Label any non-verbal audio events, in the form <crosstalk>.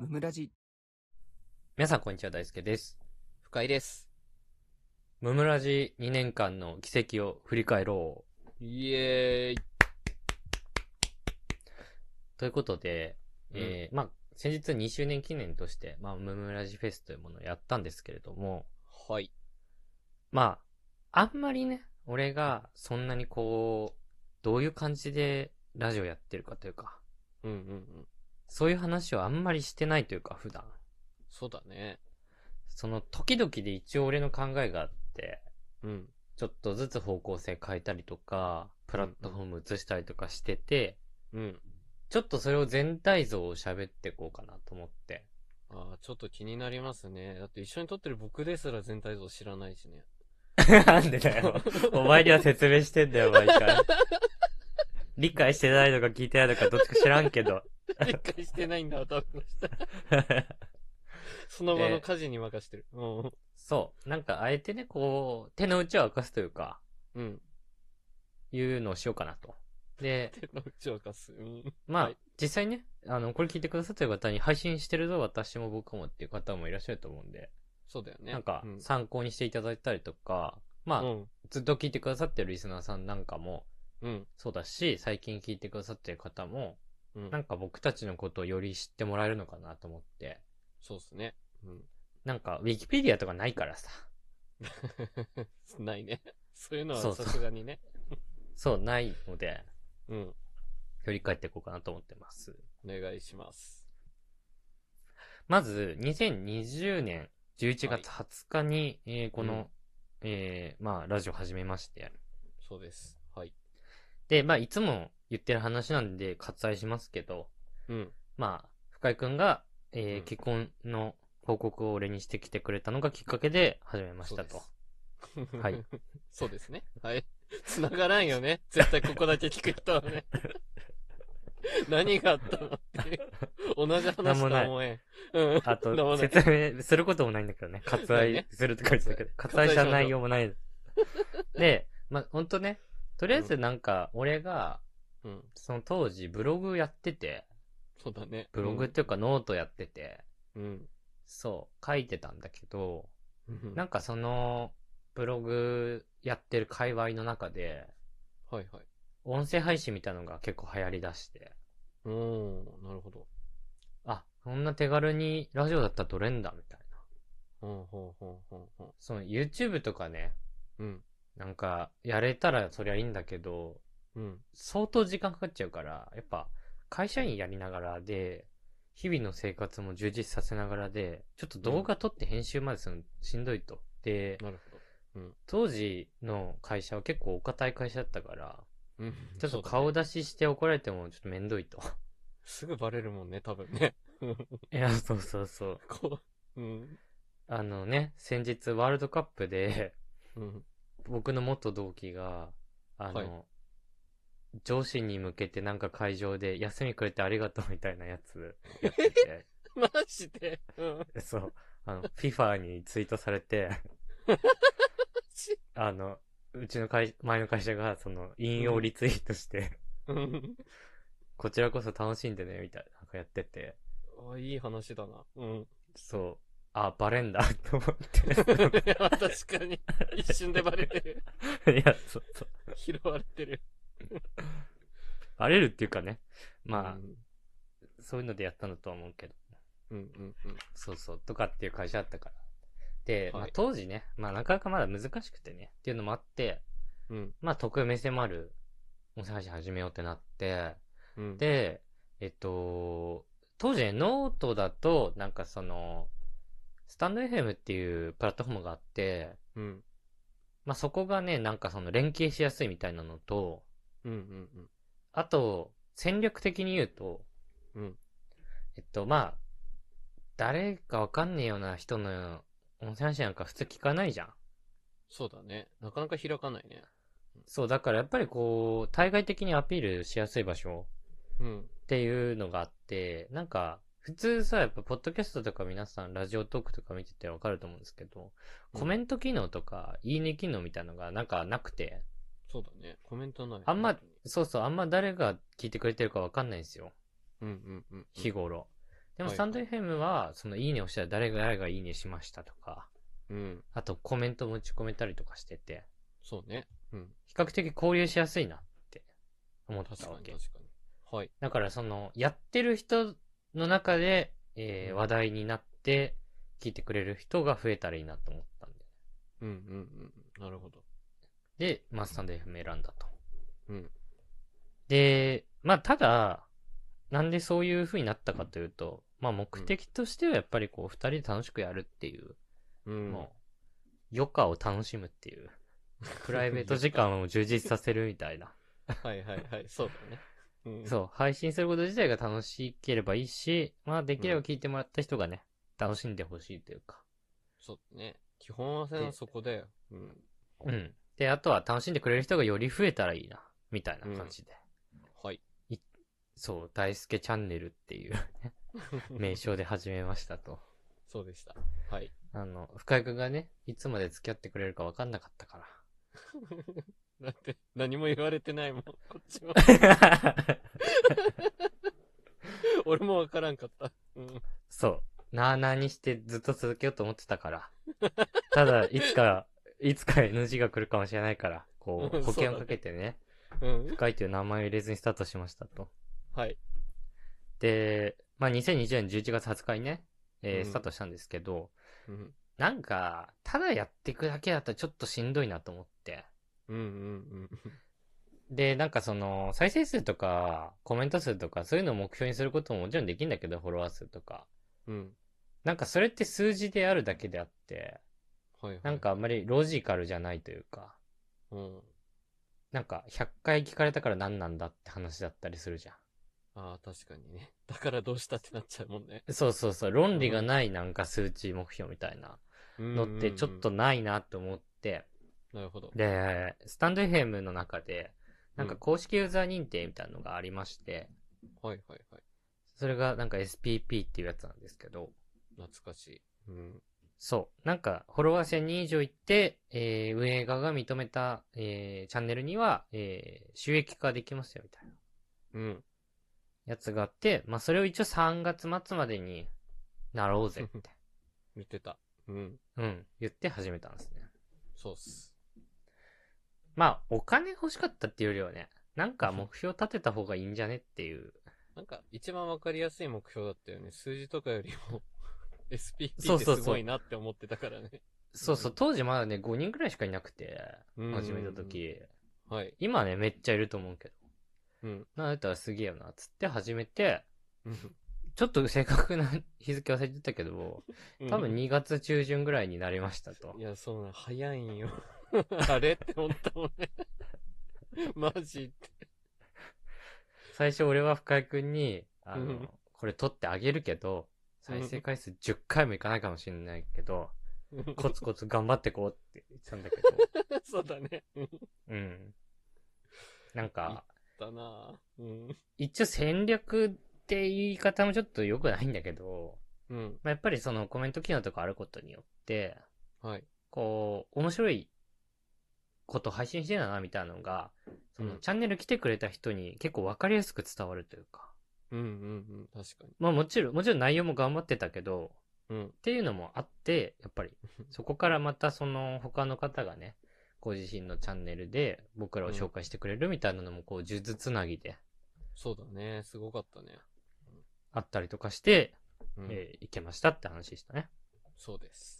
ムムラジ皆さんこんにちは、大輔です。深井です。ムムラジ2年間の奇跡を振り返ろう。イエーイ。ということで、えーまあ、先日2周年記念として、まあ、ムムラジフェスというものをやったんですけれども、はい。まあ、あんまりね、俺がそんなにこう、どういう感じでラジオやってるかというか、うんうんうん。そういう話をあんまりしてないというか、普段。そうだね。その時々で一応俺の考えがあって、うん。ちょっとずつ方向性変えたりとか、プラットフォーム移したりとかしてて、うん。ちょっとそれを全体像を喋っていこうかなと思って。ああ、ちょっと気になりますね。だって一緒に撮ってる僕ですら全体像知らないしね。<laughs> なんでだよ。お前には説明してんだよ、毎回。理解してないのか聞いてないのかどっちか知らんけど。理解してないんだ、多分。<laughs> その場の家事に任してる。うん。そう。なんか、あえてね、こう、手の内を明かすというか、うん。いうのをしようかなと。で、手の内を明かす。うん。まあ、はい実際ね、あの、これ聞いてくださってる方に配信してるぞ、私も僕もっていう方もいらっしゃると思うんで、そうだよね。なんかう、ん。参考にしていただいたりとか、まあ、うん。ずっと聞いてくださってるリスナーさんなんかもうん。そうだし、最近聞いてくださってる方も、うん。なんか僕たちのことをより知ってもらえるのかなと思って、そうっすね。うん。なんか、ウィキペディアとかないからさ。<laughs> ないね。<laughs> そういうのはさすがにね。<laughs> そう、ないので、うん。振り返っていこうかなと思ってます。お願いします。まず、2020年11月20日に、えーこの、えーまあ、ラジオ始めまして。そうです。はい。で、まあ、いつも言ってる話なんで割愛しますけど、うん。まあ、深井くんが、えーうん結婚の報告を俺にしてきてくれたのがきっかけで始めましたと。はい。<laughs> そうですね。はい。繋がらんよね。絶対ここだけ聞く人はね。<laughs> 何があったのっていう。同じ話とは思えん。うん。あと、ない説明することもないんだけどね。割愛するって書いてたけど、割愛した内容もない。で、まあ、ほんとね、とりあえずなんか、俺が、うん。その当時ブログやってて、そうだね。ブログっていうかノートやってて、うん。そう、書いてたんだけど、うん。なんかその、ブログやってる界隈の中で、はいはい。音声配信みたいなのが結構流行り出して、うーん。なるほど。あ、そんな手軽にラジオだったら撮れんだ、みたいな。うん、ほんほんほんほん。その YouTube とかね、うん。なんか、やれたらそりゃいいんだけど、うん。相当時間かかっちゃうから、やっぱ、会社員やりながらで、日々の生活も充実させながらで、ちょっと動画撮って編集までするのしんどいと。で、なるほど。うん。当時の会社は結構お堅い会社だったから、うん。ちょっと顔出しして怒られてもちょっとめんどいと。すぐバレるもんね、多分ね。<laughs> いや、そうそうそう。<laughs> こう。うん。あのね、先日ワールドカップで、うん。僕の元同期が、あの、はい上司に向けてなんか会場で休みくれてありがとうみたいなやつ <laughs> やってて、マジで？うん。そう、あの、FIFA にツイートされて、あの、うちの会、前の会社がその引用リツイートして、うん。こちらこそ楽しんでね、みたいな、なんかやってて、あ、いい話だな。うん。そう、あ、バレんだ、と思って。<laughs> 確かに。一瞬でバレてる。いや、そうそう。拾われてる。バレるっていうかね、まあ、うんそういうのでやったんだとは思うけど。うんうんそうそう、とかっていう会社だったから。で、まあはい当時ね、まあなかなかまだ難しくてね、っていうのもあって、うん。うん。まあ特目迫る音声配信始めようってなって、うん。で、えっと、当時ね、ノートだと、なんかその、スタンド FM っていうプラットフォームがあって、うん。まあそこがね、なんかその連携しやすいみたいなのと、うんうんあと、戦略的に言うと、うん。うん。えっと、まあ、誰かわかんねえような人の音声配信なんか普通聞かないじゃん。そうだね。なかなか開かないね。そう、だからやっぱりこう、対外的にアピールしやすい場所うん。っていうのがあって、なんか、普通さ、やっぱ、ポッドキャストとか皆さん、ラジオトークとか見ててわかると思うんですけど、うんコメント機能とか、いいね機能みたいなのがなんかなくて、そうだね。コメントない。あんまそうそう、あんま誰が聞いてくれてるかわかんないんですよ。うんうんうんうん。日頃。でも、はいスタンド FM は、その、いいねをしたら誰が誰がいいねしましたとか、うん。あとコメントも打ち込めたりとかしてて、そうね。うん。比較的交流しやすいなって思ったわけ。に確かに。はい。だからその、やってる人の中で、えーうん話題になって、聞いてくれる人が増えたらいいなと思ったんで。うんうんうん。なるほど。で、まあ、スタンド FM 選んだと。うん。で、まあ、ただ、なんでそういう風になったかというと、まあ、目的としてはやっぱりこう、二人で楽しくやるっていう、うん。もう、余暇を楽しむっていう、プライベート時間を充実させるみたいな。<laughs> はいはいはい。そうだね。うん。そう、配信すること自体が楽しければいいし、まあ、できれば聞いてもらった人がね、楽しんでほしいというか。そうだね。基本はでそこだよ。うん。うん。で、あとは楽しんでくれる人がより増えたらいいな、みたいな感じで。はい。そう、大輔チャンネルっていう <laughs> 名称で始めましたと。そうでした。はい。あの、深井くんがね、いつまで付き合ってくれるか分かんなかったかだって、何も言われてないもん、こっちは。ら。<laughs> 俺もわからんかった。うん。そう。なあなあにしてずっと続けようと思ってたから。ただ、いつか、いつか NG が来るかもしれないから、こう、うん保険をかけてね、うん。深井という名前を入れずにスタートしましたと。はい。で、まあ、2020年11月20日にね、えーうんスタートしたんですけど、うん。なんか、ただやっていくだけだったらちょっとしんどいなと思って。うんうんで、なんかその、再生数とか、コメント数とか、そういうのを目標にすることももちろんできるんだけど、フォロワー数とか。うん。うん。なんかそれって数字であるだけであって、はいはい。なんかあんまりロジカルじゃないというか、うん。なんか100回聞かれたから何なんだって話だったりするじゃああ、確かにね。<laughs> だからどうしたってなっちゃうもんね。ん。そうそうそう、論理がないなんか数値目標みたいなのってちょっとうんないなと思って、なるほど。で、スタンド FM の中で、なんか公式ユーザー認定みたいなのがありまして、はいはいはい。それがなんか SPP っていうやつなんですけど、懐かしい。うん。そう。なんか、フォロワー1000人以上いって、えー、運営側が認めた、えー、チャンネルには、えー、収益化できますよ、みたいなうん。やつがあって、まあ、それを一応3月末までになろうぜって、言っ <laughs> てた。うん。うん、言って始めたんですね。そうっす。まあ、お金欲しかったっていうよりはね、なんか目標立てた方がいいんじゃねっていう。なんか、一番わかりやすい目標だったよね。数字とかよりも、SPP ってそうそうそうすごいなって思ってたからね。そうそう、当時まだね、5人くらいしかいなくて、うん始めた時。はい。今ね、めっちゃいると思うけど。うん。なったらすげえよな、つって始めて、うんちょっと正確な日付忘れてたけど、多分2月中旬ぐらいになりましたとい。や、そうな、早いんよ。<laughs> あれって思ったもんね。<laughs> マジって。最初俺は深井くんに、あの、うんこれ撮ってあげるけど、再生回数10回もいかないかもしれないけど、コツコツ頑張ってこうって言ってたんだけど、<laughs> そうだね。うんうん。なんか、だなうん。一応戦略って言い方もちょっと良くないんだけど、うん。まあ、やっぱりそのコメント機能とかあることによって、はい。こう、面白いこと配信してるな、みたいなのが、その、うんチャンネル来てくれた人に結構わかりやすく伝わるというか。うんうんうん。確かに。まあもちろん、もちろん内容も頑張ってたけど、うん。っていうのもあって、やっぱり、<laughs> そこからまたその他の方がね、ご自身のチャンネルで僕らを紹介してくれるみたいなのもこう、数珠つなぎでそうだね。すごかったね。あったりとかして、うん。えーいけましたって話でしたね。そうです。